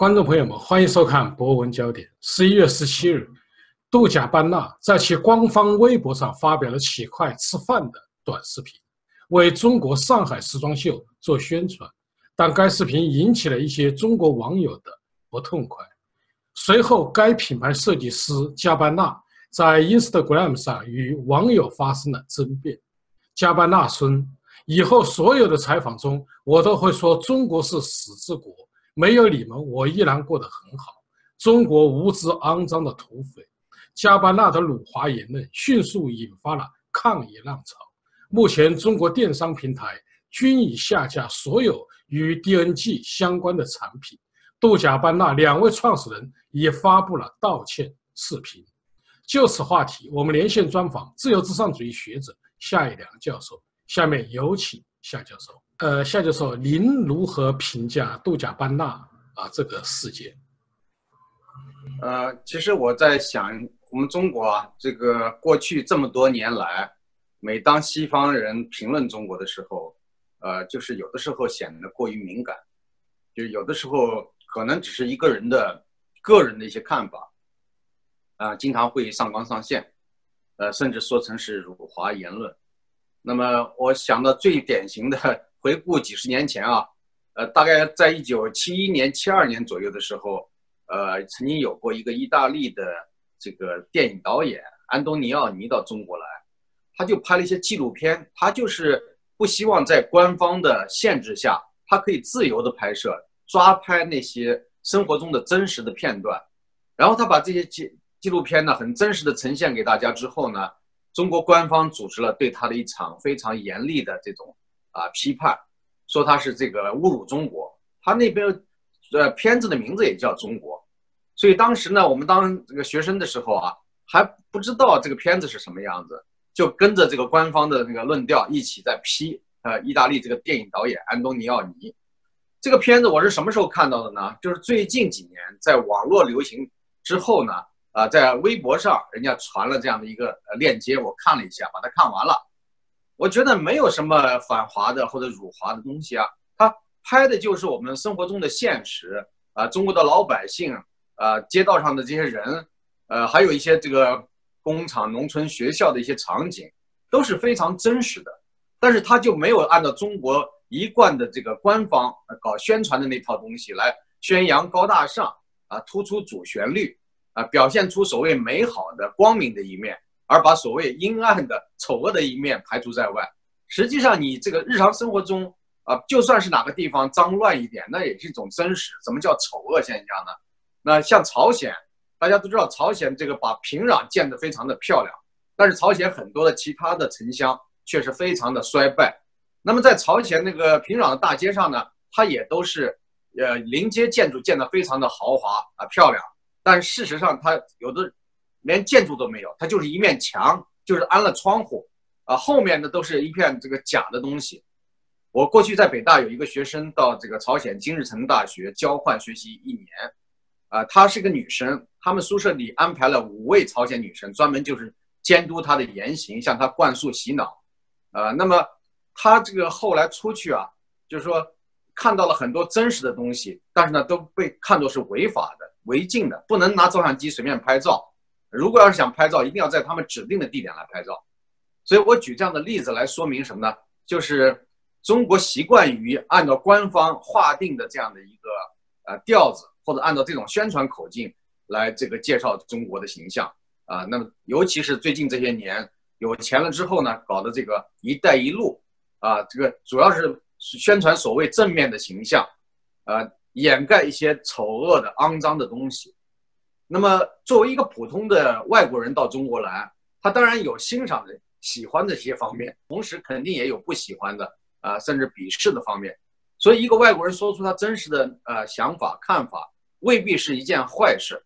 观众朋友们，欢迎收看《博文焦点》。十一月十七日，杜贾班纳在其官方微博上发表了起筷吃饭的短视频，为中国上海时装秀做宣传。但该视频引起了一些中国网友的不痛快。随后，该品牌设计师加班纳在 Instagram 上与网友发生了争辩。加班纳称：“以后所有的采访中，我都会说中国是死之国。”没有你们，我依然过得很好。中国无知肮脏的土匪加班纳的辱华言论迅速引发了抗议浪潮。目前，中国电商平台均已下架所有与 DNG 相关的产品。杜贾班纳两位创始人也发布了道歉视频。就此话题，我们连线专访自由至上主义学者夏一良教授。下面有请夏教授。呃，夏教授，您如何评价杜贾班纳啊这个事件？呃，其实我在想，我们中国啊，这个过去这么多年来，每当西方人评论中国的时候，呃，就是有的时候显得过于敏感，就有的时候可能只是一个人的个人的一些看法，啊，经常会上纲上线，呃，甚至说成是辱华言论。那么，我想到最典型的。回顾几十年前啊，呃，大概在一九七一年、七二年左右的时候，呃，曾经有过一个意大利的这个电影导演安东尼奥尼到中国来，他就拍了一些纪录片，他就是不希望在官方的限制下，他可以自由的拍摄，抓拍那些生活中的真实的片段，然后他把这些纪纪录片呢，很真实的呈现给大家之后呢，中国官方组织了对他的一场非常严厉的这种。啊，批判说他是这个侮辱中国，他那边呃片子的名字也叫中国，所以当时呢，我们当这个学生的时候啊，还不知道这个片子是什么样子，就跟着这个官方的那个论调一起在批呃意大利这个电影导演安东尼奥尼这个片子，我是什么时候看到的呢？就是最近几年在网络流行之后呢，啊，在微博上人家传了这样的一个呃链接，我看了一下，把它看完了。我觉得没有什么反华的或者辱华的东西啊，他拍的就是我们生活中的现实啊，中国的老百姓啊，街道上的这些人，呃，还有一些这个工厂、农村、学校的一些场景，都是非常真实的。但是他就没有按照中国一贯的这个官方搞宣传的那套东西来宣扬高大上啊，突出主旋律啊，表现出所谓美好的、光明的一面。而把所谓阴暗的、丑恶的一面排除在外。实际上，你这个日常生活中啊，就算是哪个地方脏乱一点，那也是一种真实。什么叫丑恶现象呢？那像朝鲜，大家都知道，朝鲜这个把平壤建得非常的漂亮，但是朝鲜很多的其他的城乡却是非常的衰败。那么在朝鲜那个平壤的大街上呢，它也都是呃临街建筑建得非常的豪华啊漂亮，但事实上它有的。连建筑都没有，它就是一面墙，就是安了窗户，啊，后面的都是一片这个假的东西。我过去在北大有一个学生到这个朝鲜金日成大学交换学习一年，啊，她是个女生，他们宿舍里安排了五位朝鲜女生，专门就是监督她的言行，向她灌输洗脑，啊，那么她这个后来出去啊，就是说看到了很多真实的东西，但是呢都被看作是违法的、违禁的，不能拿照相机随便拍照。如果要是想拍照，一定要在他们指定的地点来拍照。所以我举这样的例子来说明什么呢？就是中国习惯于按照官方划定的这样的一个呃调子，或者按照这种宣传口径来这个介绍中国的形象啊。那么尤其是最近这些年有钱了之后呢，搞的这个“一带一路”啊，这个主要是宣传所谓正面的形象，呃，掩盖一些丑恶的、肮脏的东西。那么，作为一个普通的外国人到中国来，他当然有欣赏的、喜欢的这些方面，同时肯定也有不喜欢的啊，甚至鄙视的方面。所以，一个外国人说出他真实的呃想法、看法，未必是一件坏事，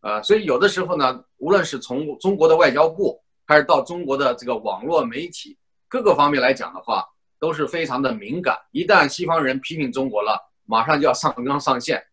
呃，所以有的时候呢，无论是从中国的外交部，还是到中国的这个网络媒体各个方面来讲的话，都是非常的敏感。一旦西方人批评中国了，马上就要上纲上线。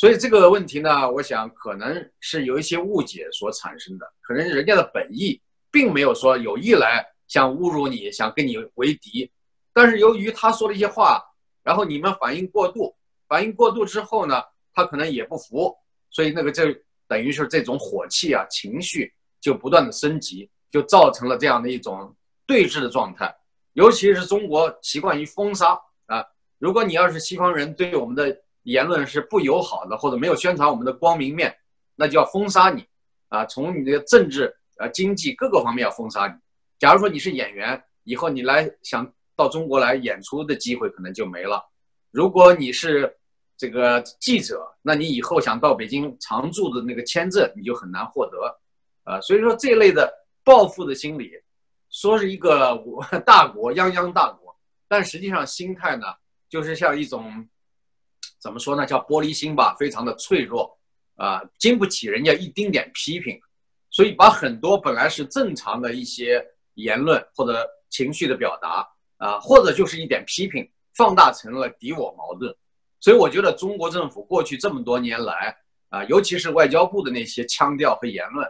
所以这个问题呢，我想可能是有一些误解所产生的，可能人家的本意并没有说有意来想侮辱你，想跟你为敌，但是由于他说了一些话，然后你们反应过度，反应过度之后呢，他可能也不服，所以那个就等于是这种火气啊，情绪就不断的升级，就造成了这样的一种对峙的状态。尤其是中国习惯于封杀啊，如果你要是西方人对我们的言论是不友好的，或者没有宣传我们的光明面，那就要封杀你啊，从你的政治啊、经济各个方面要封杀你。假如说你是演员，以后你来想到中国来演出的机会可能就没了。如果你是这个记者，那你以后想到北京常驻的那个签证，你就很难获得，啊，所以说这类的报复的心理，说是一个 大国泱泱大国，但实际上心态呢，就是像一种怎么说呢，叫玻璃心吧，非常的脆弱，啊，经不起人家一丁点批评，所以把很多本来是正常的一些言论或者情绪的表达，啊，或者就是一点批评，放大成了敌我矛盾。所以我觉得中国政府过去这么多年来啊，尤其是外交部的那些腔调和言论，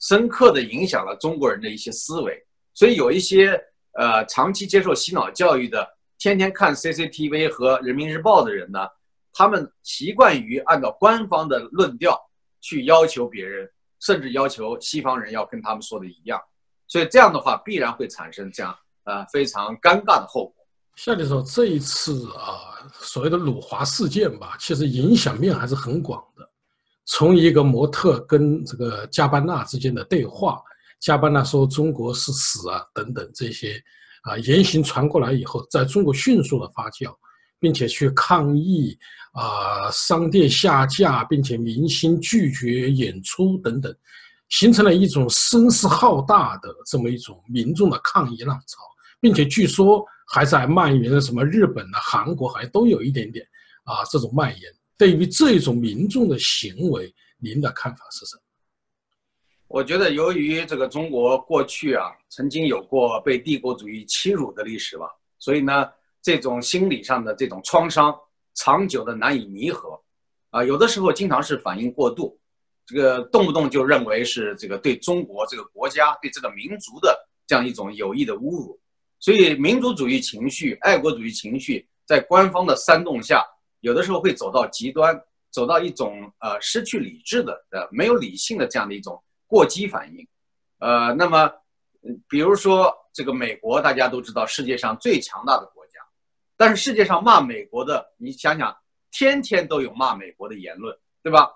深刻的影响了中国人的一些思维。所以有一些呃长期接受洗脑教育的，天天看 CCTV 和人民日报的人呢，他们习惯于按照官方的论调去要求别人，甚至要求西方人要跟他们说的一样。所以这样的话，必然会产生这样呃非常尴尬的后果。夏教授，这一次啊，所谓的辱华事件吧，其实影响面还是很广的。从一个模特跟这个加班纳之间的对话，加班纳说中国是死啊等等这些啊言行传过来以后，在中国迅速的发酵，并且去抗议啊商店下架，并且明星拒绝演出等等，形成了一种声势浩大的这么一种民众的抗议浪潮，并且据说。还在蔓延的什么日本呢、韩国还都有一点点啊，这种蔓延。对于这种民众的行为，您的看法是什么？我觉得，由于这个中国过去啊，曾经有过被帝国主义欺辱的历史吧，所以呢，这种心理上的这种创伤，长久的难以弥合，啊，有的时候经常是反应过度，这个动不动就认为是这个对中国这个国家、对这个民族的这样一种有意的侮辱。所以，民族主义情绪、爱国主义情绪在官方的煽动下，有的时候会走到极端，走到一种呃失去理智的、呃没有理性的这样的一种过激反应。呃，那么，比如说这个美国，大家都知道世界上最强大的国，但是世界上骂美国的，你想想，天天都有骂美国的言论，对吧？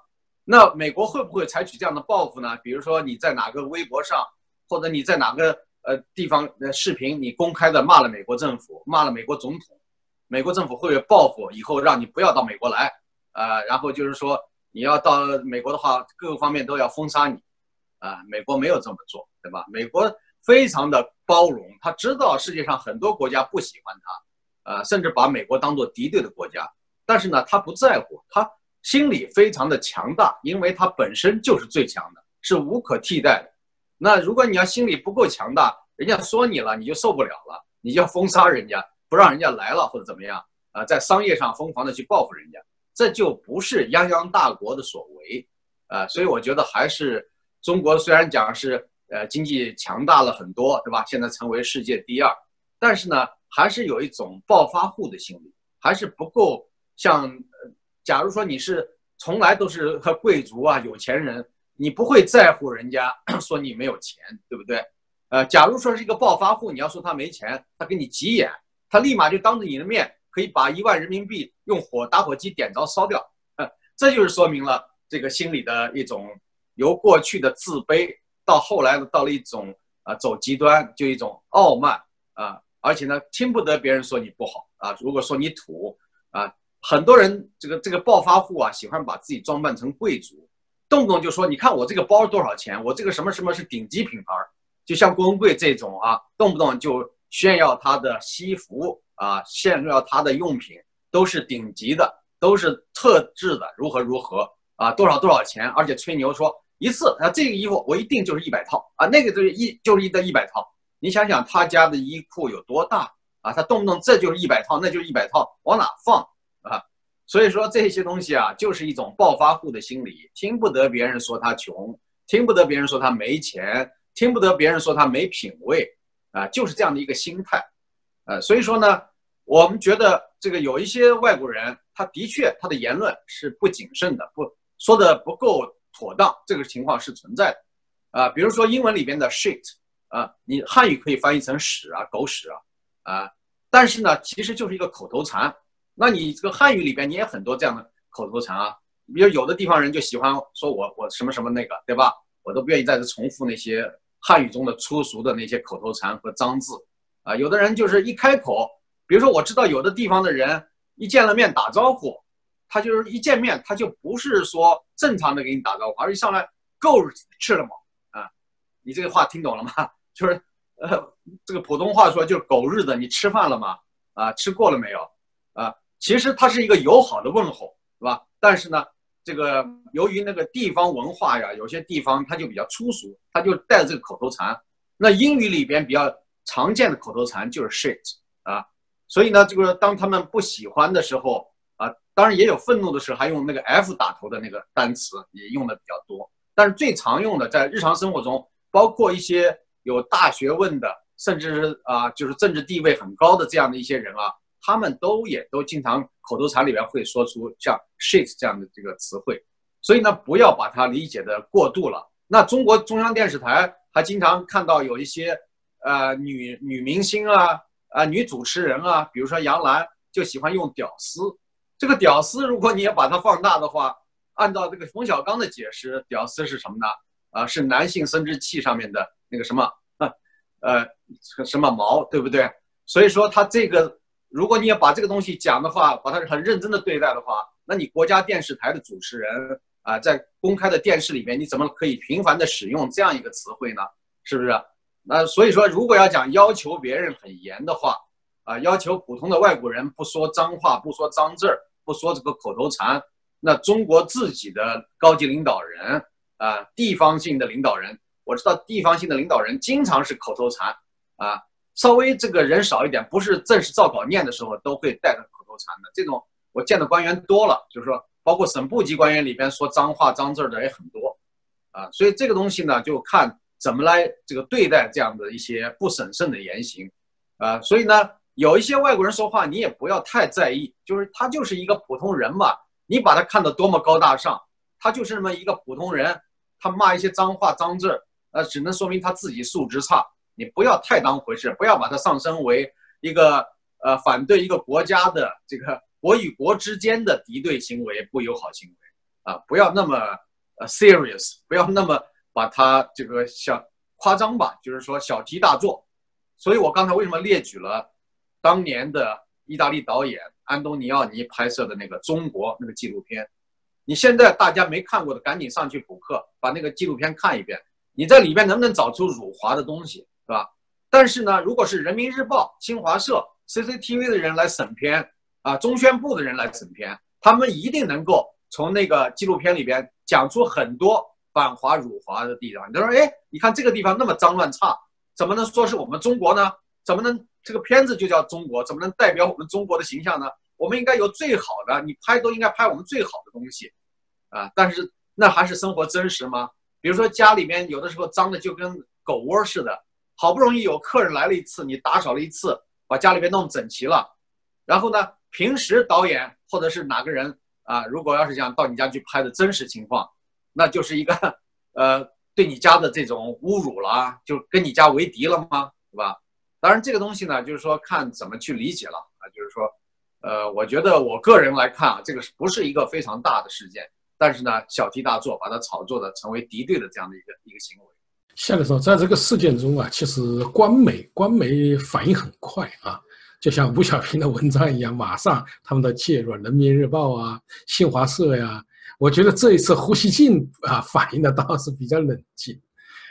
那美国会不会采取这样的报复呢？比如说你在哪个微博上，或者你在哪个？呃，地方的视频，你公开的骂了美国政府，骂了美国总统，美国政府会报复，以后让你不要到美国来，呃，然后就是说你要到美国的话，各个方面都要封杀你，啊，美国没有这么做，对吧？美国非常的包容，他知道世界上很多国家不喜欢他，呃，甚至把美国当做敌对的国家，但是呢，他不在乎，他心里非常的强大，因为他本身就是最强的，是无可替代的。那如果你要心里不够强大，人家说你了，你就受不了了，你就要封杀人家，不让人家来了或者怎么样啊，在商业上疯狂的去报复人家，这就不是泱泱大国的所为，啊，所以我觉得还是中国虽然讲是呃经济强大了很多，对吧？现在成为世界第二，但是呢，还是有一种暴发户的心理，还是不够像，假如说你是从来都是贵族啊有钱人。你不会在乎人家 说你没有钱，对不对？呃，假如说是一个暴发户，你要说他没钱，他给你急眼，他立马就当着你的面可以把一万人民币用火打火机点着烧掉，这就是说明了这个心理的一种由过去的自卑到后来的到了一种啊走极端，就一种傲慢啊，而且呢听不得别人说你不好啊，如果说你土啊，很多人这个这个暴发户啊喜欢把自己装扮成贵族。动不动就说，你看我这个包多少钱？我这个什么什么是顶级品牌？就像郭文贵这种啊，动不动就炫耀他的西服啊，炫耀他的用品都是顶级的，都是特制的，如何如何啊？多少多少钱？而且吹牛说一次啊，这个衣服我一定就是一百套啊，那个就是一就是一的一百套。你想想他家的衣库有多大啊？他动不动这就是一百套，那就是一百套，往哪放啊？所以说这些东西啊，就是一种暴发户的心理，听不得别人说他穷，听不得别人说他没钱，听不得别人说他没品位，啊，就是这样的一个心态，呃，所以说呢，我们觉得这个有一些外国人，他的确他的言论是不谨慎的，不说的不够妥当，这个情况是存在的。啊，比如说英文里边的 shit 啊，你汉语可以翻译成屎啊、狗屎啊，啊，但是呢，其实就是一个口头禅。那你这个汉语里边你也很多这样的口头禅啊，比如有的地方人就喜欢说我我什么什么那个，对吧？我都不愿意再次重复那些汉语中的粗俗的那些口头禅和脏字啊。有的人就是一开口，比如说我知道有的地方的人一见了面打招呼，他就是一见面他就不是说正常的给你打招呼，而一上来够吃了吗？你这个话听懂了吗？就是，呃，这个普通话说就是狗日的，你吃饭了吗？啊，吃过了没有？啊，其实它是一个友好的问候，是吧？但是呢，这个由于那个地方文化呀，有些地方它就比较粗俗，它就带着这个口头禅。那英语里边比较常见的口头禅就是 shit 啊，所以呢，这个当他们不喜欢的时候啊，当然也有愤怒的时候，还用那个 f 打头的那个单词也用的比较多。但是最常用的在日常生活中。包括一些有大学问的，甚至是啊，就是政治地位很高的这样的一些人啊，他们都也都经常口头禅里边会说出像 shit 这样的这个词汇，所以呢，不要把它理解的过度了。那中国中央电视台还经常看到有一些呃女女明星啊啊女主持人啊，比如说杨澜就喜欢用屌丝。这个屌丝，如果你也把它放大的话，按照这个冯小刚的解释，屌丝是什么呢？啊，是男性生殖器上面的那个什么，呃，什么毛，对不对？所以说他这个，如果你要把这个东西讲的话，把它很认真的对待的话，那你国家电视台的主持人啊，在公开的电视里面，你怎么可以频繁的使用这样一个词汇呢？是不是？那所以说，如果要讲要求别人很严的话，啊，要求普通的外国人不说脏话，不说脏字儿，不说这个口头禅，那中国自己的高级领导人。啊，地方性的领导人，我知道地方性的领导人经常是口头禅，啊，稍微这个人少一点，不是正式照稿念的时候，都会带着口头禅的。这种我见的官员多了，就是说，包括省部级官员里边说脏话脏字的也很多，啊，所以这个东西呢，就看怎么来这个对待这样的一些不审慎的言行，啊，所以呢，有一些外国人说话，你也不要太在意，就是他就是一个普通人嘛，你把他看得多么高大上，他就是那么一个普通人。他骂一些脏话脏字那，只能说明他自己素质差。你不要太当回事，不要把它上升为一个呃反对一个国家的这个国与国之间的敌对行为、不友好行为啊，不要那么呃 serious，不要那么把它这个小夸张吧，就是说小题大做。所以我刚才为什么列举了当年的意大利导演安东尼奥尼拍摄的那个中国那个纪录片？你现在大家没看过的，赶紧上去补课，把那个纪录片看一遍。你在里面能不能找出辱华的东西，是吧？但是呢，如果是人民日报、新华社、CCTV 的人来审片，啊，中宣部的人来审片，他们一定能够从那个纪录片里边讲出很多反华辱华的地方。你说，哎，你看这个地方那么脏乱差，怎么能说是我们中国呢？怎么能这个片子就叫中国？怎么能代表我们中国的形象呢？我们应该有最好的，你拍都应该拍我们最好的东西。啊，但是那还是生活真实吗？比如说家里面有的时候脏的就跟狗窝似的，好不容易有客人来了一次，你打扫了一次，把家里边弄整齐了，然后呢，平时导演或者是哪个人啊，如果要是想到你家去拍的真实情况，那就是一个 呃对你家的这种侮辱了，就跟你家为敌了吗？对吧？当然这个东西呢，就是说看怎么去理解了啊，就是说，呃，我觉得我个人来看啊，这个是不是一个非常大的事件？但是呢，小题大做，把它炒作的成为敌对的这样的一个一个行为。夏教授，在这个事件中啊，其实官媒官媒反应很快啊，就像吴小平的文章一样，马上他们的介入，《人民日报》啊，新华社呀。我觉得这一次胡锡进啊反应的倒是比较冷静，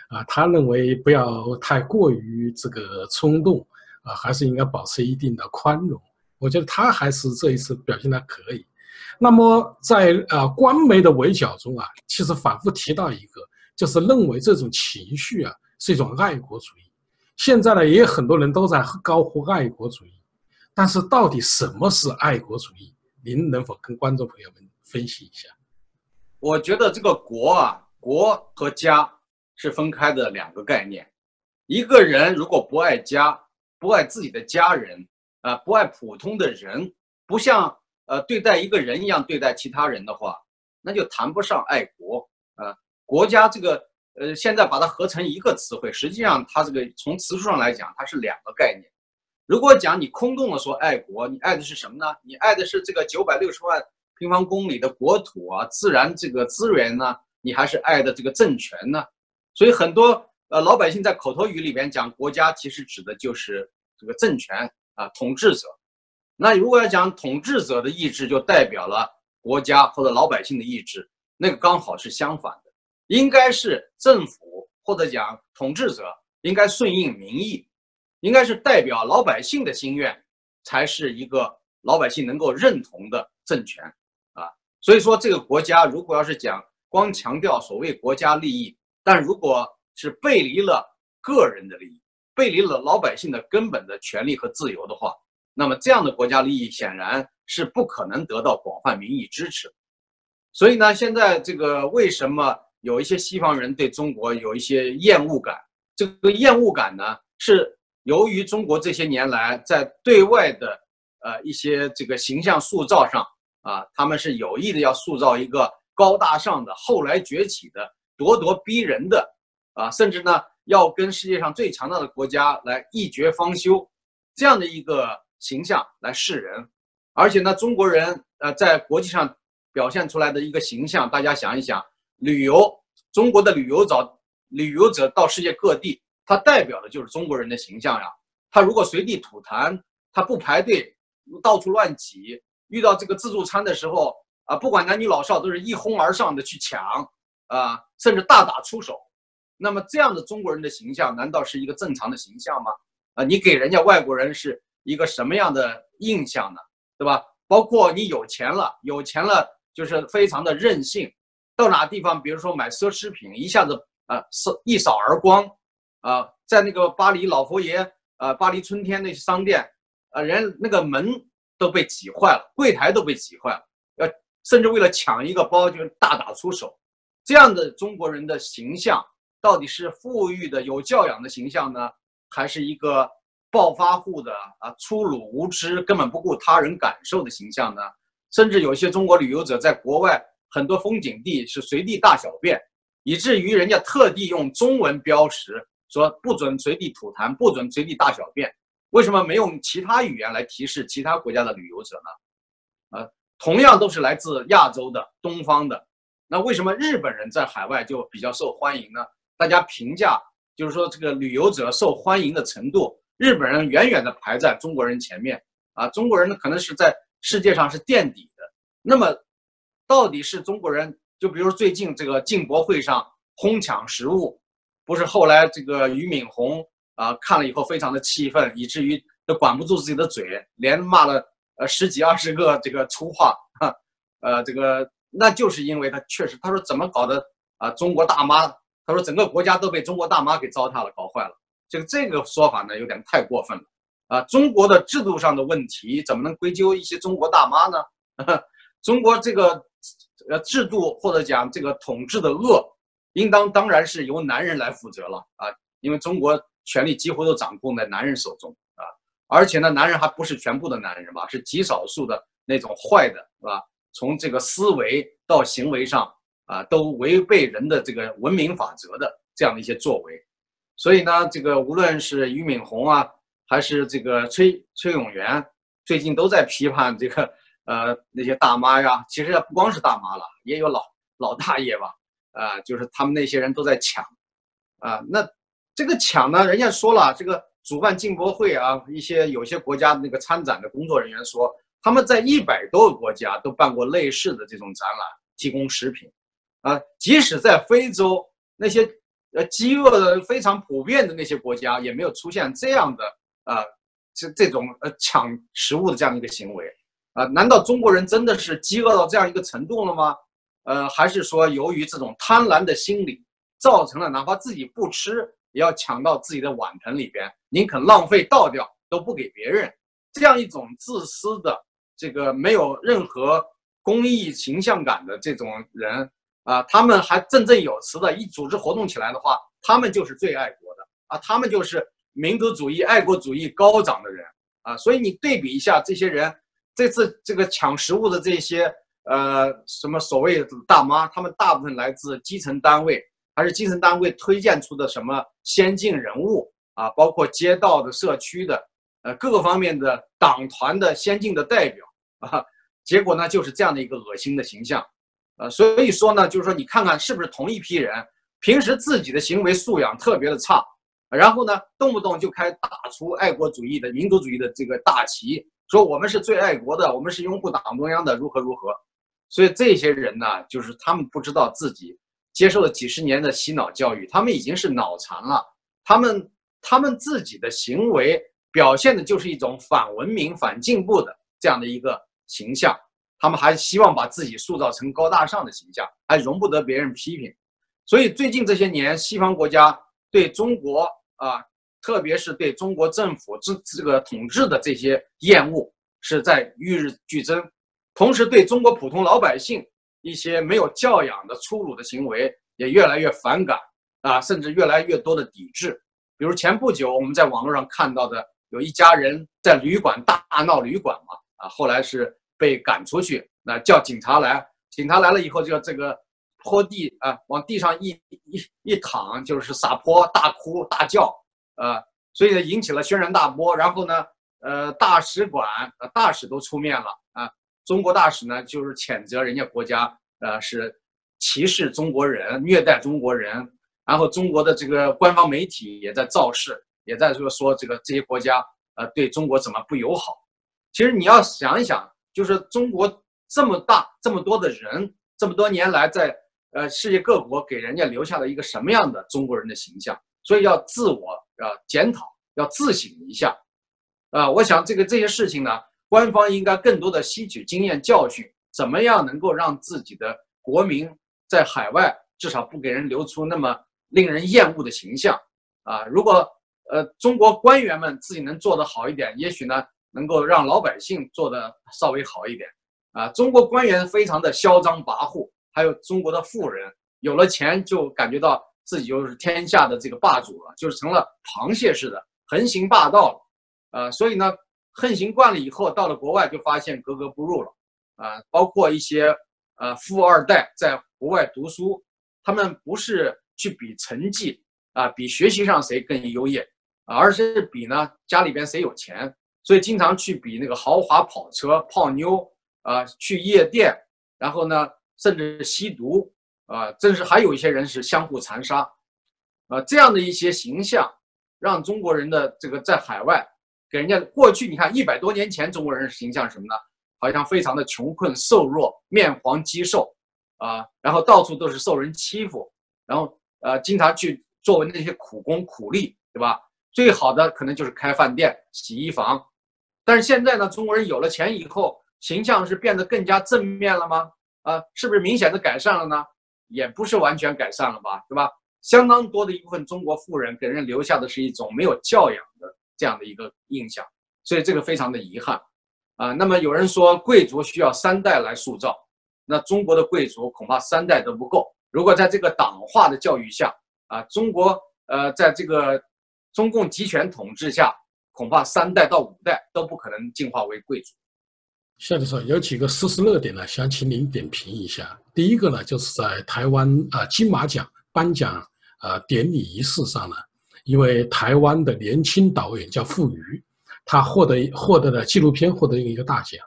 啊，他认为不要太过于这个冲动啊，还是应该保持一定的宽容。我觉得他还是这一次表现的可以。那么，在呃官媒的围剿中啊，其实反复提到一个，就是认为这种情绪啊是一种爱国主义。现在呢，也有很多人都在高呼爱国主义，但是到底什么是爱国主义？您能否跟观众朋友们分析一下？我觉得这个国啊，国和家是分开的两个概念。一个人如果不爱家，不爱自己的家人啊，不爱普通的人。不像呃对待一个人一样对待其他人的话，那就谈不上爱国啊。国家这个呃，现在把它合成一个词汇，实际上它这个从词数上来讲，它是两个概念。如果讲你空洞的说爱国，你爱的是什么呢？你爱的是这个九百六十万平方公里的国土啊，自然这个资源呢？你还是爱的这个政权呢？所以很多呃老百姓在口头语里边讲国家，其实指的就是这个政权啊，统治者。那如果要讲统治者的意志，就代表了国家或者老百姓的意志，那个刚好是相反的，应该是政府或者讲统治者应该顺应民意。应该是代表老百姓的心愿，才是一个老百姓能够认同的政权啊。所以说，这个国家如果要是讲光强调所谓国家利益，但如果是背离了个人的利益，背离了老百姓的根本的权利和自由的话，那么这样的国家利益显然是不可能得到广泛民意支持。所以呢，现在这个为什么有一些西方人对中国有一些厌恶感？这个厌恶感呢是。由于中国这些年来在对外的呃一些这个形象塑造上啊，他们是有意的要塑造一个高大上的、后来崛起的、咄咄逼人的啊，甚至呢要跟世界上最强大的国家来一决方休这样的一个形象来示人。而且呢，中国人呃在国际上表现出来的一个形象，大家想一想，旅游中国的旅游者旅游者到世界各地。它代表的就是中国人的形象呀。他如果随地吐痰，他不排队，到处乱挤，遇到这个自助餐的时候啊，不管男女老少，都是一哄而上的去抢啊，甚至大打出手。那么这样的中国人的形象，难道是一个正常的形象吗？啊，你给人家外国人是一个什么样的印象呢？对吧？包括你有钱了，有钱了就是非常的任性，到哪地方，比如说买奢侈品，一下子啊扫一扫而光。啊，在那个巴黎老佛爷，呃，巴黎春天那些商店，呃，人那个门都被挤坏了，柜台都被挤坏了，呃，甚至为了抢一个包就大打出手。这样的中国人的形象，到底是富裕的、有教养的形象呢，还是一个暴发户的啊粗鲁无知、根本不顾他人感受的形象呢？甚至有些中国旅游者在国外很多风景地是随地大小便，以至于人家特地用中文标识。说不准随地吐痰，不准随地大小便，为什么没用其他语言来提示其他国家的旅游者呢？呃，同样都是来自亚洲的东方的，那为什么日本人在海外就比较受欢迎呢？大家评价就是说这个旅游者受欢迎的程度，日本人远远的排在中国人前面啊，中国人呢可能是在世界上是垫底的。那么，到底是中国人？就比如最近这个进博会上哄抢食物。不是后来这个俞敏洪啊看了以后非常的气愤，以至于都管不住自己的嘴，连骂了呃十几二十个这个粗话，呃这个那就是因为他确实他说怎么搞的啊中国大妈，他说整个国家都被中国大妈给糟蹋了，搞坏了。这个这个说法呢有点太过分了啊！中国的制度上的问题怎么能归咎一些中国大妈呢？中国这个呃制度或者讲这个统治的恶。应当当然是由男人来负责了啊，因为中国权力几乎都掌控在男人手中啊，而且呢，男人还不是全部的男人吧，是极少数的那种坏的，是吧？从这个思维到行为上啊，都违背人的这个文明法则的这样的一些作为，所以呢，这个无论是俞敏洪啊，还是这个崔崔永元，最近都在批判这个呃那些大妈呀，其实不光是大妈了，也有老老大爷吧。啊，就是他们那些人都在抢，啊，那这个抢呢，人家说了，这个主办进博会啊，一些有些国家那个参展的工作人员说，他们在一百多个国家都办过类似的这种展览，提供食品，啊，即使在非洲那些呃饥饿的非常普遍的那些国家，也没有出现这样的啊这这种呃抢食物的这样一个行为，啊，难道中国人真的是饥饿到这样一个程度了吗？呃，还是说由于这种贪婪的心理，造成了哪怕自己不吃，也要抢到自己的碗盆里边，宁肯浪费倒掉都不给别人，这样一种自私的、这个没有任何公益形象感的这种人啊，他们还振振有词的，一组织活动起来的话，他们就是最爱国的啊，他们就是民族主义、爱国主义高涨的人啊，所以你对比一下这些人，这次这个抢食物的这些呃什么所谓的大妈，他们大部分来自基层单位，还是基层单位推荐出的什么先进人物啊，包括街道的、社区的，呃各个方面的党团的先进的代表啊，结果呢就是这样的一个恶心的形象，呃所以说呢，就是说你看看是不是同一批人，平时自己的行为素养特别的差。然后呢，动不动就开打出爱国主义的、民族主义的这个大旗，说我们是最爱国的，我们是拥护党中央的，如何如何。所以这些人呢，就是他们不知道自己接受了几十年的洗脑教育，他们已经是脑残了。他们他们自己的行为表现的就是一种反文明、反进步的这样的一个形象。他们还希望把自己塑造成高大上的形象，还容不得别人批评。所以最近这些年，西方国家对中国。啊，特别是对中国政府这这个统治的这些厌恶是在与日俱增，同时对中国普通老百姓一些没有教养的粗鲁的行为也越来越反感啊，甚至越来越多的抵制。比如前不久我们在网络上看到的，有一家人在旅馆大闹旅馆嘛，啊，后来是被赶出去，那叫警察来，警察来了以后就这个。坡地啊，往地上一一一躺，就是撒泼、大哭、大叫，呃，所以呢引起了轩然大波。然后呢，呃，大使馆呃大使都出面了啊，中国大使呢就是谴责人家国家呃是歧视中国人、虐待中国人。然后中国的这个官方媒体也在造势，也在说说这个这些国家呃对中国怎么不友好。其实你要想一想，就是中国这么大这么多的人，这么多年来在。呃，世界各国给人家留下了一个什么样的中国人的形象？所以要自我呃检讨，要自省一下。啊，我想这个这些事情呢，官方应该更多的吸取经验教训，怎么样能够让自己的国民在海外至少不给人留出那么令人厌恶的形象啊？如果呃中国官员们自己能做得好一点，也许呢能够让老百姓做的稍微好一点啊。中国官员非常的嚣张跋扈。还有中国的富人有了钱就感觉到自己就是天下的这个霸主了，就是成了螃蟹似的横行霸道了，呃，所以呢，横行惯了以后，到了国外就发现格格不入了，啊，包括一些呃富二代在国外读书，他们不是去比成绩啊，比学习上谁更优越，而是比呢家里边谁有钱，所以经常去比那个豪华跑车、泡妞啊，去夜店，然后呢。甚至吸毒啊，甚至还有一些人是相互残杀，啊，这样的一些形象，让中国人的这个在海外给人家过去，你看一百多年前中国人形象什么呢？好像非常的穷困瘦弱，面黄肌瘦，啊，然后到处都是受人欺负，然后呃，经常去作为那些苦工苦力，对吧？最好的可能就是开饭店、洗衣房，但是现在呢，中国人有了钱以后，形象是变得更加正面了吗？啊，是不是明显的改善了呢？也不是完全改善了吧，对吧？相当多的一部分中国富人给人留下的是一种没有教养的这样的一个印象，所以这个非常的遗憾。啊，那么有人说贵族需要三代来塑造，那中国的贵族恐怕三代都不够。如果在这个党化的教育下，啊，中国呃，在这个中共集权统治下，恐怕三代到五代都不可能进化为贵族。夏教授有几个事实热点呢，想请您点评一下。第一个呢，就是在台湾啊金马奖颁奖啊典礼仪式上呢，一位台湾的年轻导演叫傅余，他获得获得了纪录片获得一个大奖。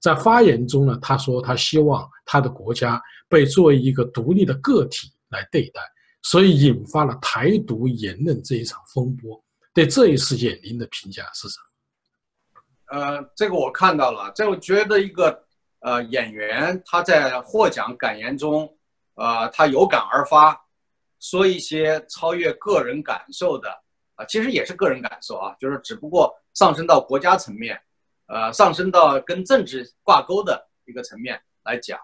在发言中呢，他说他希望他的国家被作为一个独立的个体来对待，所以引发了台独言论这一场风波。对这一事件，您的评价是什么？呃，这个我看到了。这我觉得一个呃演员他在获奖感言中，呃，他有感而发，说一些超越个人感受的啊，其实也是个人感受啊，就是只不过上升到国家层面，呃，上升到跟政治挂钩的一个层面来讲，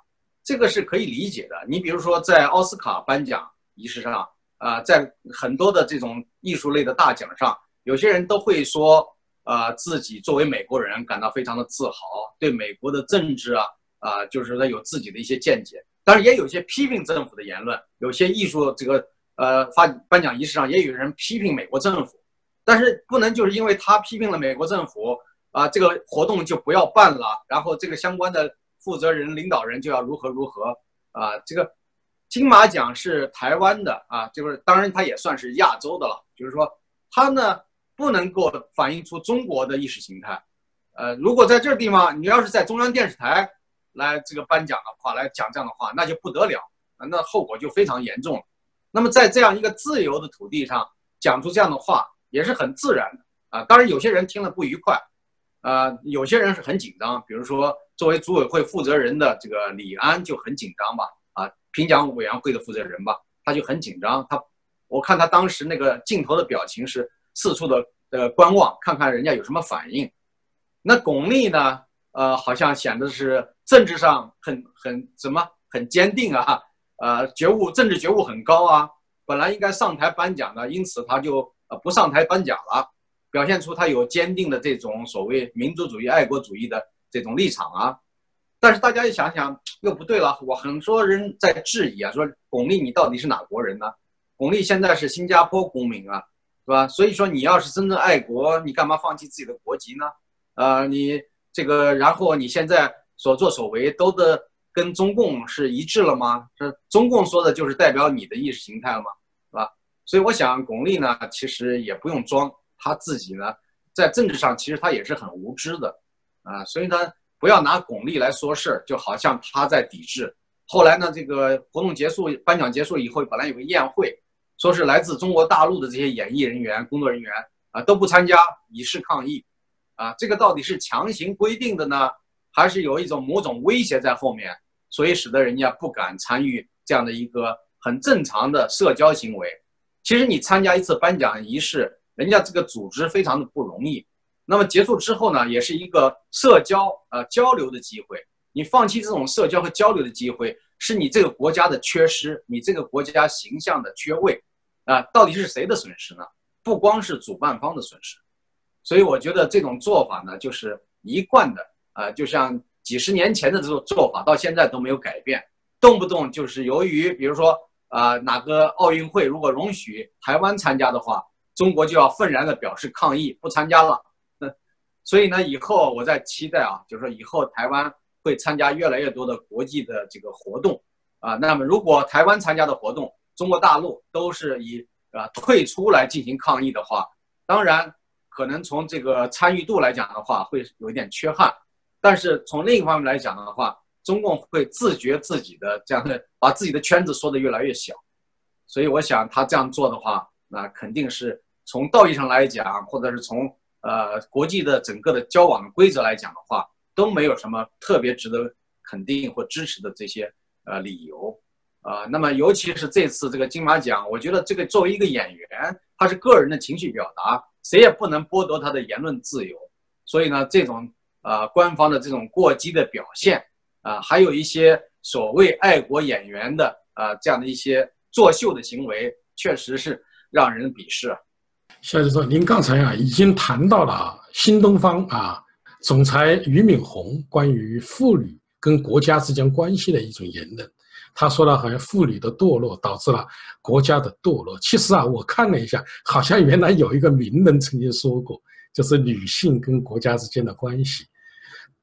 这个是可以理解的。你比如说在奥斯卡颁奖仪式上啊，在很多的这种艺术类的大奖上，有些人都会说。啊，自己作为美国人感到非常的自豪，对美国的政治啊啊，就是他有自己的一些见解。当然，也有些批评政府的言论，有些艺术这个呃发颁奖仪式上也有人批评美国政府，但是不能就是因为他批评了美国政府啊，这个活动就不要办了，然后这个相关的负责人、领导人就要如何如何啊。这个金马奖是台湾的啊，就是当然它也算是亚洲的了，就是说它呢不能够反映出中国的意识形态。呃，如果在这地方你要是在中央电视台来这个颁奖的话，来讲这样的话，那就不得了，那后果就非常严重了。那么在这样一个自由的土地上讲出这样的话，也是很自然的啊。当然有些人听了不愉快，啊，有些人是很紧张。比如说作为组委会负责人的这个李安就很紧张吧，评奖委员会的负责人吧，他就很紧张。他，我看他当时那个镜头的表情是四处的呃观望，看看人家有什么反应。那巩俐呢，呃，好像显得是政治上很很什么很坚定啊。呃，觉悟政治觉悟很高啊，本来应该上台颁奖的，因此他就呃不上台颁奖了，表现出他有坚定的这种所谓民族主义、爱国主义的这种立场啊。但是大家一想想又不对了，我很多人在质疑啊，说巩俐你到底是哪国人呢？巩俐现在是新加坡公民啊，是吧？所以说你要是真正爱国，你干嘛放弃自己的国籍呢？呃，你这个然后你现在所作所为都的。跟中共是一致了吗？是中共说的就是代表你的意识形态了吗？是吧？所以我想，巩俐呢，其实也不用装，她自己呢，在政治上其实她也是很无知的，啊，所以呢，不要拿巩俐来说事儿，就好像她在抵制。后来呢，这个活动结束，颁奖结束以后，本来有个宴会，说是来自中国大陆的这些演艺人员、工作人员啊都不参加，以示抗议，啊，这个到底是强行规定的呢，还是有一种某种威胁在后面？所以使得人家不敢参与这样的一个很正常的社交行为。其实你参加一次颁奖仪式，人家这个组织非常的不容易。那么结束之后呢，也是一个社交呃交流的机会。你放弃这种社交和交流的机会，是你这个国家的缺失，你这个国家形象的缺位啊。到底是谁的损失呢？不光是主办方的损失。所以我觉得这种做法呢，就是一贯的呃，就像。几十年前的这种做法到现在都没有改变，动不动就是由于，比如说啊，哪个奥运会如果容许台湾参加的话，中国就要愤然的表示抗议，不参加了。所以呢，以后我在期待啊，就是说以后台湾会参加越来越多的国际的这个活动啊。那么如果台湾参加的活动，中国大陆都是以啊退出来进行抗议的话，当然可能从这个参与度来讲的话，会有一点缺憾。但是从另一方面来讲的话，中共会自觉自己的这样的把自己的圈子缩得越来越小，所以我想他这样做的话，那肯定是从道义上来讲，或者是从呃国际的整个的交往的规则来讲的话，都没有什么特别值得肯定或支持的这些呃理由啊。那么尤其是这次这个金马奖，我觉得这个作为一个演员，他是个人的情绪表达，谁也不能剥夺他的言论自由，所以呢，这种。啊，官方的这种过激的表现啊，还有一些所谓爱国演员的啊这样的一些作秀的行为，确实是让人鄙视。夏教授，您刚才啊已经谈到了新东方啊总裁俞敏洪关于妇女跟国家之间关系的一种言论，他说了，好像妇女的堕落导致了国家的堕落。其实啊，我看了一下，好像原来有一个名人曾经说过，就是女性跟国家之间的关系。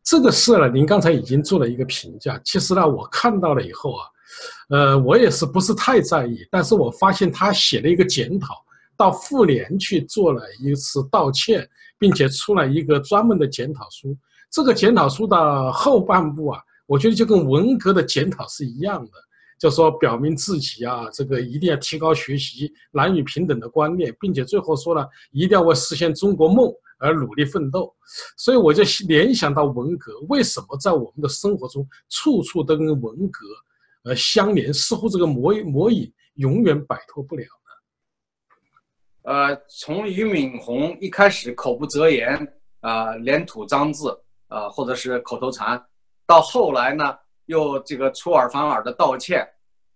这个事呢，您刚才已经做了一个评价。其实呢，我看到了以后啊，呃，我也是不是太在意。但是我发现他写了一个检讨，到妇联去做了一次道歉，并且出了一个专门的检讨书。这个检讨书的后半部啊，我觉得就跟文革的检讨是一样的，就说表明自己啊，这个一定要提高学习男女平等的观念，并且最后说了一定要为实现中国梦。而努力奋斗，所以我就联想到文革，为什么在我们的生活中处处都跟文革呃相连？似乎这个魔魔影永远摆脱不了？呃，从俞敏洪一开始口不择言啊，连吐脏字啊，或者是口头禅，到后来呢又这个出尔反尔的道歉，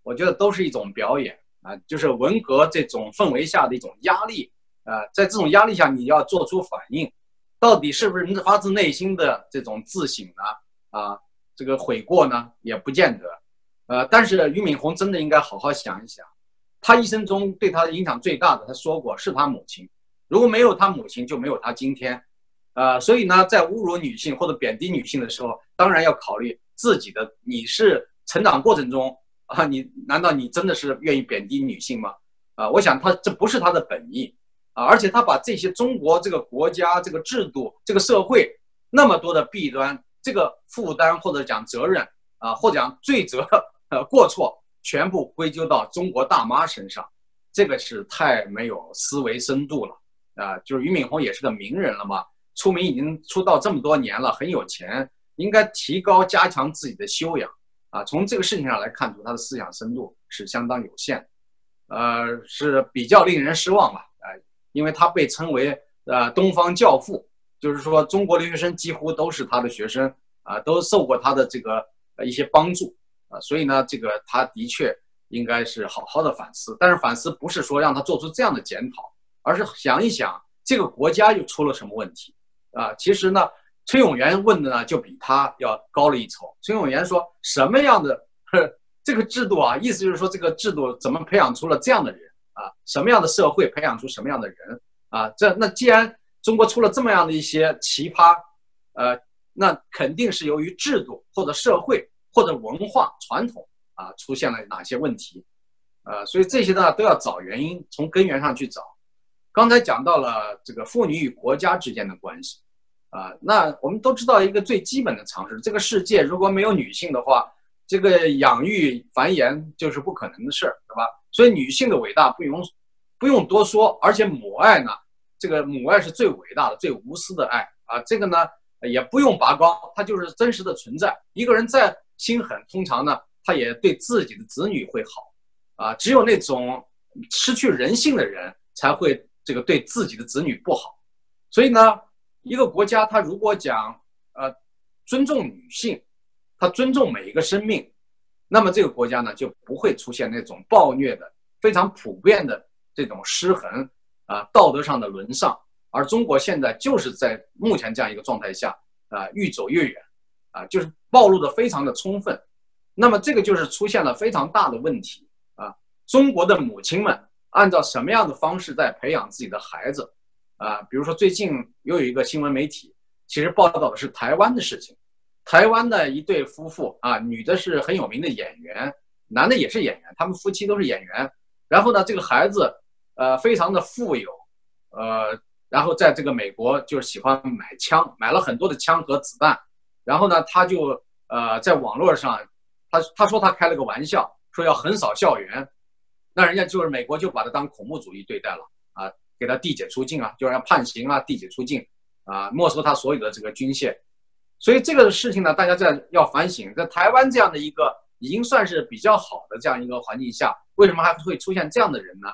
我觉得都是一种表演啊，就是文革这种氛围下的一种压力。啊，在这种压力下，你要做出反应，到底是不是发自内心的这种自省呢？啊，这个悔过呢，也不见得。呃，但是俞敏洪真的应该好好想一想，他一生中对他影响最大的，他说过是他母亲，如果没有他母亲，就没有他今天。呃，所以呢，在侮辱女性或者贬低女性的时候，当然要考虑自己的，你是成长过程中啊，你难道你真的是愿意贬低女性吗？啊，我想他这不是他的本意啊，而且他把这些中国这个国家、这个制度、这个社会那么多的弊端、这个负担或者讲责任啊，或者讲罪责、呃过错，全部归咎到中国大妈身上，这个是太没有思维深度了啊！就是俞敏洪也是个名人了嘛。出名已经出道这么多年了，很有钱，应该提高加强自己的修养啊。从这个事情上来看出，他的思想深度是相当有限，呃，是比较令人失望吧？哎，因为他被称为呃东方教父，就是说中国留学生几乎都是他的学生啊，都受过他的这个呃一些帮助啊，所以呢，这个他的确应该是好好的反思。但是反思不是说让他做出这样的检讨，而是想一想这个国家又出了什么问题。啊，其实呢，崔永元问的呢就比他要高了一筹。崔永元说什么样的呵这个制度啊？意思就是说这个制度怎么培养出了这样的人啊？什么样的社会培养出什么样的人啊？这那既然中国出了这么样的一些奇葩，呃，那肯定是由于制度或者社会或者文化传统啊出现了哪些问题，呃，所以这些呢都要找原因，从根源上去找。刚才讲到了这个妇女与国家之间的关系。啊，那我们都知道一个最基本的常识：这个世界如果没有女性的话，这个养育繁衍就是不可能的事儿，对吧？所以女性的伟大不用不用多说，而且母爱呢，这个母爱是最伟大的、最无私的爱啊。这个呢也不用拔高，它就是真实的存在。一个人再心狠，通常呢他也对自己的子女会好啊。只有那种失去人性的人才会这个对自己的子女不好。所以呢。一个国家，它如果讲，呃，尊重女性，它尊重每一个生命，那么这个国家呢就不会出现那种暴虐的、非常普遍的这种失衡啊，道德上的沦丧。而中国现在就是在目前这样一个状态下啊，愈走越远，啊，就是暴露的非常的充分。那么这个就是出现了非常大的问题啊。中国的母亲们按照什么样的方式在培养自己的孩子？啊，比如说最近又有一个新闻媒体，其实报道的是台湾的事情。台湾的一对夫妇啊，女的是很有名的演员，男的也是演员，他们夫妻都是演员。然后呢，这个孩子呃非常的富有，呃，然后在这个美国就喜欢买枪，买了很多的枪和子弹。然后呢，他就呃在网络上，他他说他开了个玩笑，说要横扫校园，那人家就是美国就把他当恐怖主义对待了啊。给他递解出境啊，就让判刑啊，递解出境啊，没收他所有的这个军械。所以这个事情呢，大家在要反省，在台湾这样的一个已经算是比较好的这样一个环境下，为什么还会出现这样的人呢？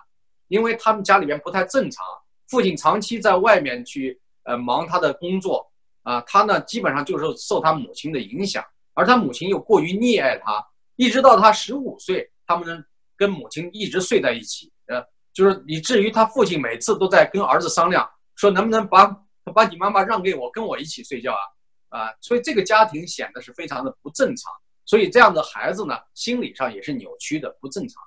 因为他们家里边不太正常，父亲长期在外面去呃忙他的工作啊，他呢基本上就是受他母亲的影响，而他母亲又过于溺爱他，一直到他十五岁，他们跟母亲一直睡在一起。呃就是以至于他父亲每次都在跟儿子商量，说能不能把把你妈妈让给我，跟我一起睡觉啊？啊，所以这个家庭显得是非常的不正常。所以这样的孩子呢，心理上也是扭曲的、不正常。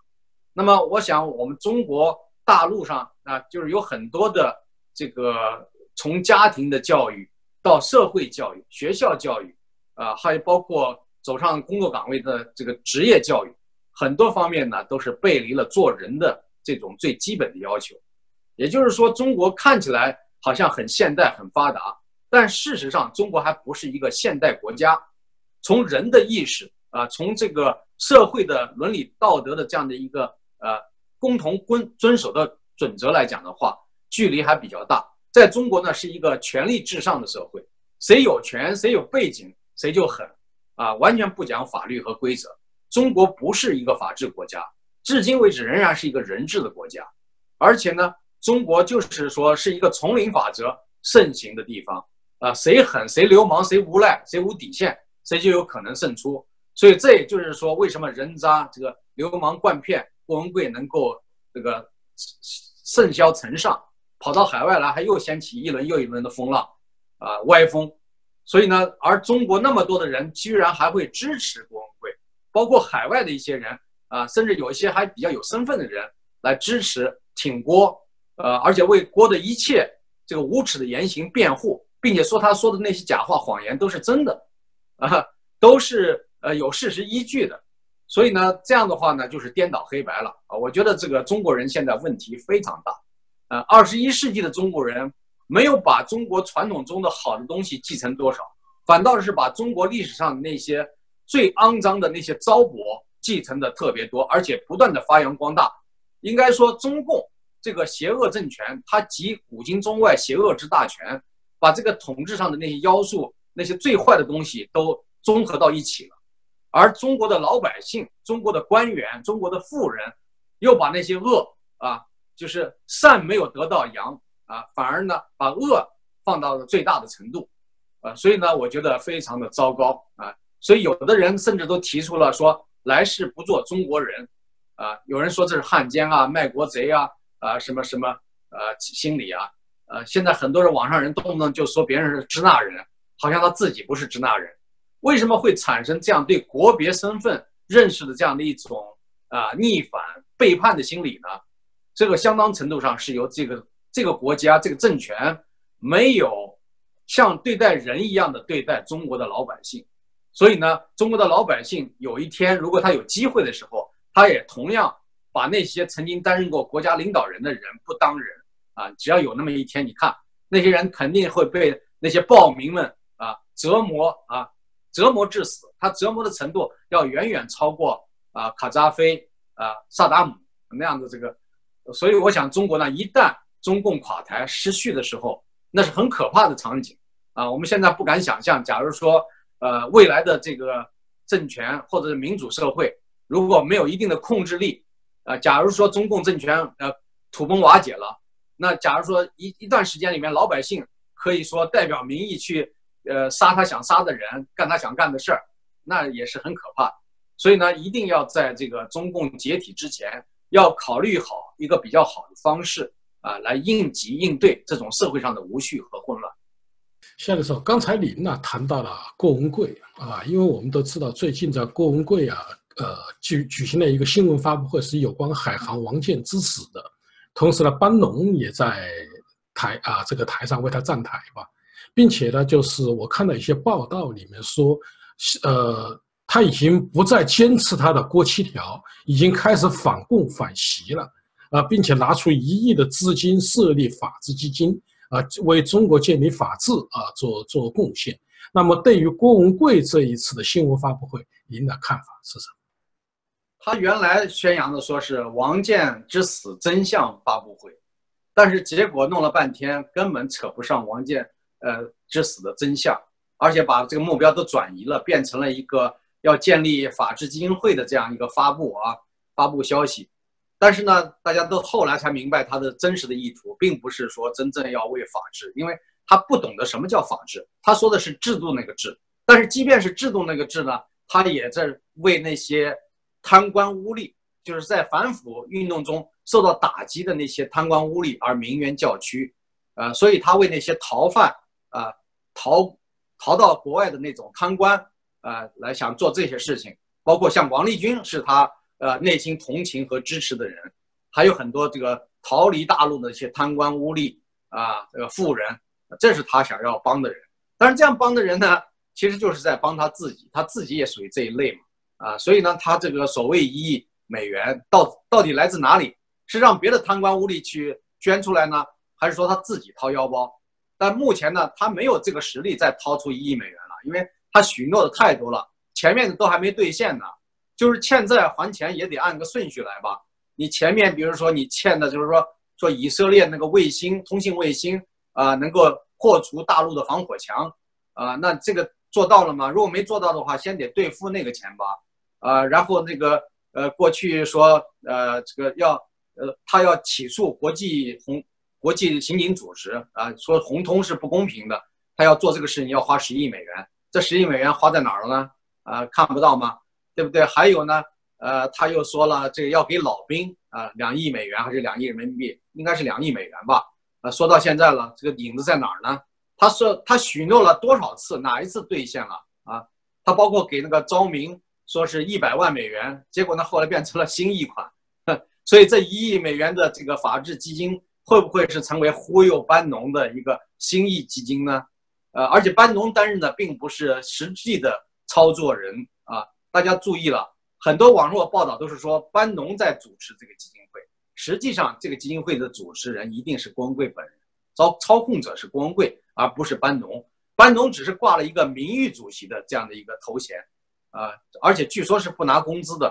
那么，我想我们中国大陆上啊，就是有很多的这个从家庭的教育到社会教育、学校教育啊，还有包括走上工作岗位的这个职业教育，很多方面呢都是背离了做人的。这种最基本的要求，也就是说，中国看起来好像很现代、很发达，但事实上，中国还不是一个现代国家。从人的意识啊，从这个社会的伦理道德的这样的一个呃共同遵遵守的准则来讲的话，距离还比较大。在中国呢，是一个权力至上的社会，谁有权、谁有背景，谁就狠啊，完全不讲法律和规则。中国不是一个法治国家。至今为止仍然是一个人治的国家，而且呢，中国就是说是一个丛林法则盛行的地方啊，谁狠谁流氓谁无赖谁无底线谁就有可能胜出。所以这也就是说，为什么人渣这个流氓惯骗郭文贵能够这个盛嚣尘上，跑到海外来还又掀起一轮又一轮的风浪啊歪风。所以呢，而中国那么多的人居然还会支持郭文贵，包括海外的一些人。啊，甚至有一些还比较有身份的人来支持挺郭，呃，而且为郭的一切这个无耻的言行辩护，并且说他说的那些假话、谎言都是真的，啊，都是呃有事实依据的。所以呢，这样的话呢，就是颠倒黑白了啊！我觉得这个中国人现在问题非常大，呃，二十一世纪的中国人没有把中国传统中的好的东西继承多少，反倒是把中国历史上那些最肮脏的那些糟粕继承的特别多，而且不断的发扬光大。应该说，中共这个邪恶政权，它集古今中外邪恶之大权，把这个统治上的那些妖术、那些最坏的东西都综合到一起了。而中国的老百姓、中国的官员、中国的富人，又把那些恶啊，就是善没有得到阳啊，反而呢把恶放到了最大的程度，啊，所以呢，我觉得非常的糟糕啊。所以有的人甚至都提出了说来世不做中国人，啊，有人说这是汉奸啊、卖国贼啊、啊什么什么呃心理啊，呃，现在很多人网上人动不动就说别人是支那人，好像他自己不是支那人。为什么会产生这样对国别身份认识的这样的一种啊逆反背叛的心理呢？这个相当程度上是由这个这个国家这个政权没有像对待人一样的对待中国的老百姓，所以呢，中国的老百姓有一天如果他有机会的时候，他也同样把那些曾经担任过国家领导人的人不当人啊，只要有那么一天，你看那些人肯定会被那些暴民们啊折磨啊。折磨致死，他折磨的程度要远远超过啊卡扎菲啊萨达姆那样的这个，所以我想中国呢，一旦中共垮台失序的时候，那是很可怕的场景啊！我们现在不敢想象，假如说呃未来的这个政权或者是民主社会如果没有一定的控制力啊，假如说中共政权呃土崩瓦解了，那假如说一一段时间里面老百姓可以说代表民意去。呃，杀他想杀的人，干他想干的事儿，那也是很可怕。所以呢，一定要在这个中共解体之前，要考虑好一个比较好的方式啊，来应急应对这种社会上的无序和混乱。夏教授，刚才您呢谈到了郭文贵啊，因为我们都知道，最近在郭文贵啊，呃，举举行了一个新闻发布会，是有关海航王健之死的，同时呢，班农也在台啊这个台上为他站台吧。并且呢，就是我看到一些报道里面说，呃，他已经不再坚持他的国七条，已经开始反共反习了，啊，并且拿出一亿的资金设立法治基金，啊，为中国建立法治啊做做贡献。那么，对于郭文贵这一次的新闻发布会，您的看法是什么？他原来宣扬的说是王健之死真相发布会，但是结果弄了半天，根本扯不上王健。呃，之死的真相，而且把这个目标都转移了，变成了一个要建立法治基金会的这样一个发布啊，发布消息。但是呢，大家都后来才明白他的真实的意图，并不是说真正要为法治，因为他不懂得什么叫法治，他说的是制度那个治。但是即便是制度那个治呢，他也在为那些贪官污吏，就是在反腐运动中受到打击的那些贪官污吏而鸣冤叫屈，呃，所以他为那些逃犯。啊，逃逃到国外的那种贪官，啊，来想做这些事情，包括像王立军是他呃内心同情和支持的人，还有很多这个逃离大陆的一些贪官污吏啊，这个富人，这是他想要帮的人。但是这样帮的人呢，其实就是在帮他自己，他自己也属于这一类嘛，啊，所以呢，他这个所谓一亿美元到到底来自哪里？是让别的贪官污吏去捐出来呢，还是说他自己掏腰包？但目前呢，他没有这个实力再掏出一亿美元了，因为他许诺的太多了，前面的都还没兑现呢。就是欠债还钱也得按个顺序来吧。你前面比如说你欠的就是说说以色列那个卫星通信卫星啊，能够破除大陆的防火墙啊，那这个做到了吗？如果没做到的话，先得兑付那个钱吧。啊，然后那个呃，过去说呃这个要呃他要起诉国际红。国际刑警组织啊，说红通是不公平的，他要做这个事情要花十亿美元，这十亿美元花在哪儿了呢？啊，看不到吗？对不对？还有呢，呃，他又说了，这个要给老兵啊，两亿美元还是两亿人民币？应该是两亿美元吧？啊，说到现在了，这个影子在哪儿呢？他说他许诺了多少次，哪一次兑现了啊？他包括给那个昭明说是一百万美元，结果呢后来变成了新一款，所以这一亿美元的这个法治基金。会不会是成为忽悠班农的一个新意基金呢？呃，而且班农担任的并不是实际的操作人啊，大家注意了，很多网络报道都是说班农在主持这个基金会，实际上这个基金会的主持人一定是光贵本人，操操控者是光贵，而不是班农，班农只是挂了一个名誉主席的这样的一个头衔，啊，而且据说是不拿工资的，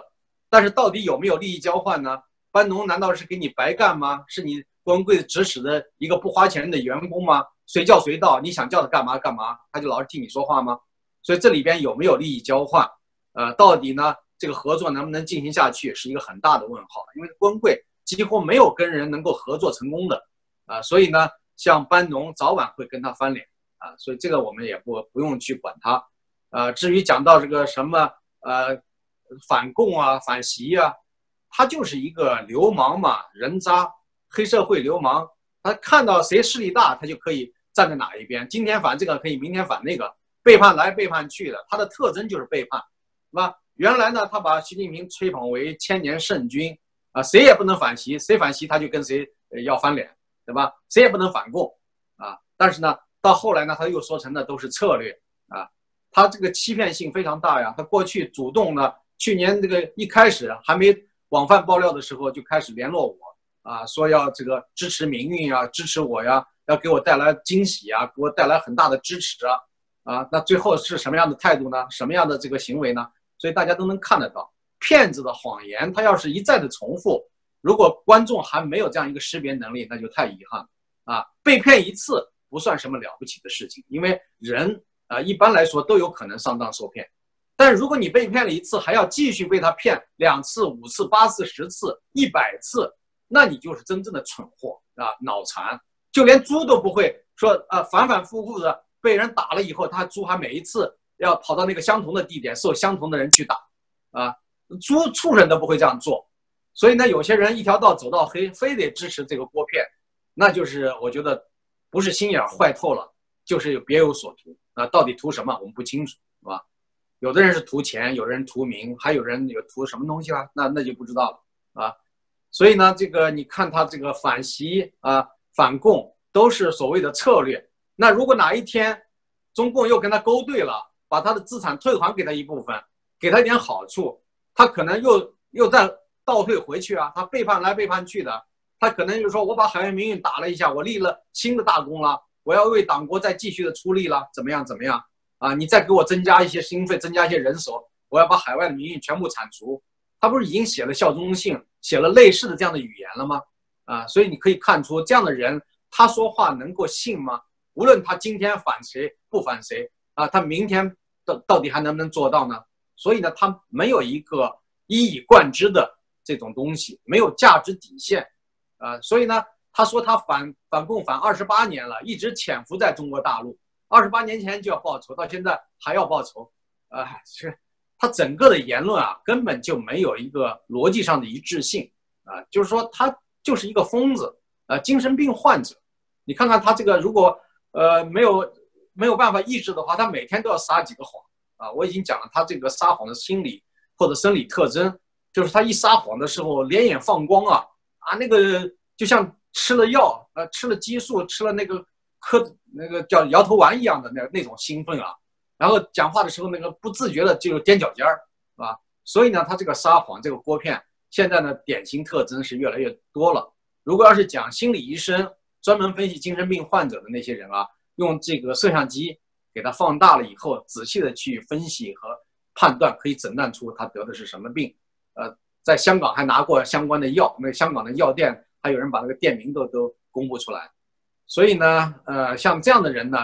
但是到底有没有利益交换呢？班农难道是给你白干吗？是你光贵指使的一个不花钱的员工吗？随叫随到，你想叫他干嘛干嘛，他就老是替你说话吗？所以这里边有没有利益交换？呃，到底呢？这个合作能不能进行下去，是一个很大的问号。因为郭文贵几乎没有跟人能够合作成功的，啊，所以呢，像班农早晚会跟他翻脸，啊，所以这个我们也不不用去管他。呃，至于讲到这个什么呃反共啊、反习啊，他就是一个流氓嘛，人渣、黑社会流氓。他看到谁势力大，他就可以站在哪一边。今天反这个，可以明天反那个，背叛来背叛去的。他的特征就是背叛，是吧？原来呢，他把习近平吹捧为千年圣君，啊，谁也不能反习，谁反习他就跟谁要翻脸，对吧？谁也不能反共，啊。但是呢，到后来呢，他又说成的都是策略，啊，他这个欺骗性非常大呀。他过去主动呢，去年这个一开始还没广泛爆料的时候，就开始联络我。啊，说要这个支持民运啊，支持我呀，要给我带来惊喜啊，给我带来很大的支持啊，啊，那最后是什么样的态度呢？什么样的这个行为呢？所以大家都能看得到，骗子的谎言，他要是一再的重复，如果观众还没有这样一个识别能力，那就太遗憾了啊。被骗一次不算什么了不起的事情，因为人啊一般来说都有可能上当受骗，但如果你被骗了一次，还要继续被他骗两次、五次、八次、十次、一百次。那你就是真正的蠢货啊，脑残！就连猪都不会说，呃，反反复复的被人打了以后，他猪还每一次要跑到那个相同的地点，受相同的人去打，啊，猪畜生都不会这样做。所以呢，有些人一条道走到黑，非得支持这个锅片，那就是我觉得不是心眼坏透了，就是有别有所图啊。到底图什么，我们不清楚，是吧？有的人是图钱，有人图名，还有人有图什么东西啊？那那就不知道了，啊。所以呢，这个你看他这个反袭啊、反共都是所谓的策略。那如果哪一天中共又跟他勾兑了，把他的资产退还给他一部分，给他一点好处，他可能又又再倒退回去啊。他背叛来背叛去的，他可能就是说：“我把海外民运打了一下，我立了新的大功了，我要为党国再继续的出力了，怎么样怎么样啊？你再给我增加一些经费，增加一些人手，我要把海外的民运全部铲除。”他不是已经写了效忠信，写了类似的这样的语言了吗？啊，所以你可以看出这样的人，他说话能够信吗？无论他今天反谁不反谁啊，他明天到到底还能不能做到呢？所以呢，他没有一个一以贯之的这种东西，没有价值底线啊。所以呢，他说他反反共反二十八年了，一直潜伏在中国大陆，二十八年前就要报仇，到现在还要报仇，啊，是。他整个的言论啊，根本就没有一个逻辑上的一致性啊，就是说他就是一个疯子呃，精神病患者。你看看他这个，如果呃没有没有办法抑制的话，他每天都要撒几个谎啊。我已经讲了他这个撒谎的心理或者生理特征，就是他一撒谎的时候，两眼放光啊啊，那个就像吃了药呃吃了激素吃了那个颗那个叫摇头丸一样的那那种兴奋啊。然后讲话的时候，那个不自觉的就踮脚尖儿，是吧？所以呢，他这个撒谎，这个锅片，现在呢，典型特征是越来越多了。如果要是讲心理医生专门分析精神病患者的那些人啊，用这个摄像机给他放大了以后，仔细的去分析和判断，可以诊断出他得的是什么病。呃，在香港还拿过相关的药，那香港的药店还有人把那个店名都都公布出来。所以呢，呃，像这样的人呢，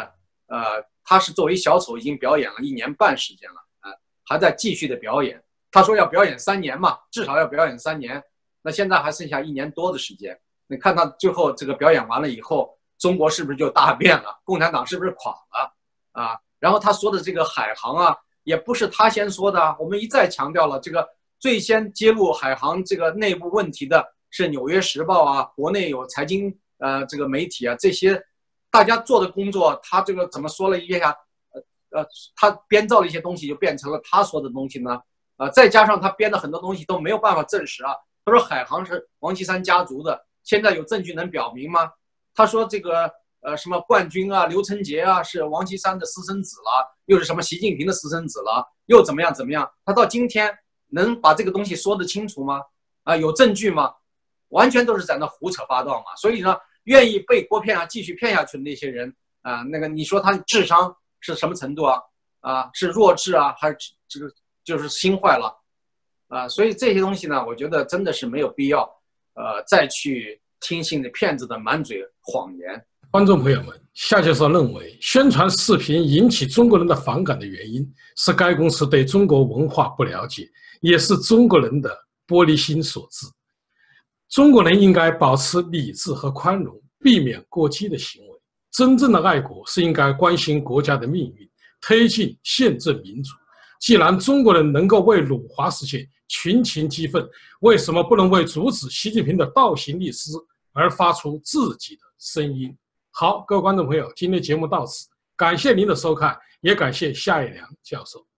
呃。他是作为小丑已经表演了一年半时间了，呃，还在继续的表演。他说要表演三年嘛，至少要表演三年。那现在还剩下一年多的时间，你看他最后这个表演完了以后，中国是不是就大变了？共产党是不是垮了？啊，然后他说的这个海航啊，也不是他先说的，我们一再强调了，这个最先揭露海航这个内部问题的是《纽约时报》啊，国内有财经呃这个媒体啊这些。大家做的工作，他这个怎么说了一下？呃呃，他编造了一些东西，就变成了他说的东西呢？啊，再加上他编的很多东西都没有办法证实啊。他说海航是王岐山家族的，现在有证据能表明吗？他说这个呃什么冠军啊，刘成杰啊是王岐山的私生子了，又是什么习近平的私生子了，又怎么样怎么样？他到今天能把这个东西说得清楚吗？啊，有证据吗？完全都是在那胡扯八道嘛。所以呢，愿意被郭骗啊继续骗下去的那些人啊，那个你说他智商是什么程度啊？啊，是弱智啊，还是这个就是心坏了？啊，所以这些东西呢，我觉得真的是没有必要，呃，再去听信那骗子的满嘴谎言。观众朋友们，夏教授认为，宣传视频引起中国人的反感的原因是该公司对中国文化不了解，也是中国人的玻璃心所致。中国人应该保持理智和宽容，避免过激的行为。真正的爱国是应该关心国家的命运，推进宪政民主。既然中国人能够为辱华事件群情激愤，为什么不能为阻止习近平的倒行逆施而发出自己的声音？好，各位观众朋友，今天节目到此，感谢您的收看，也感谢夏一良教授。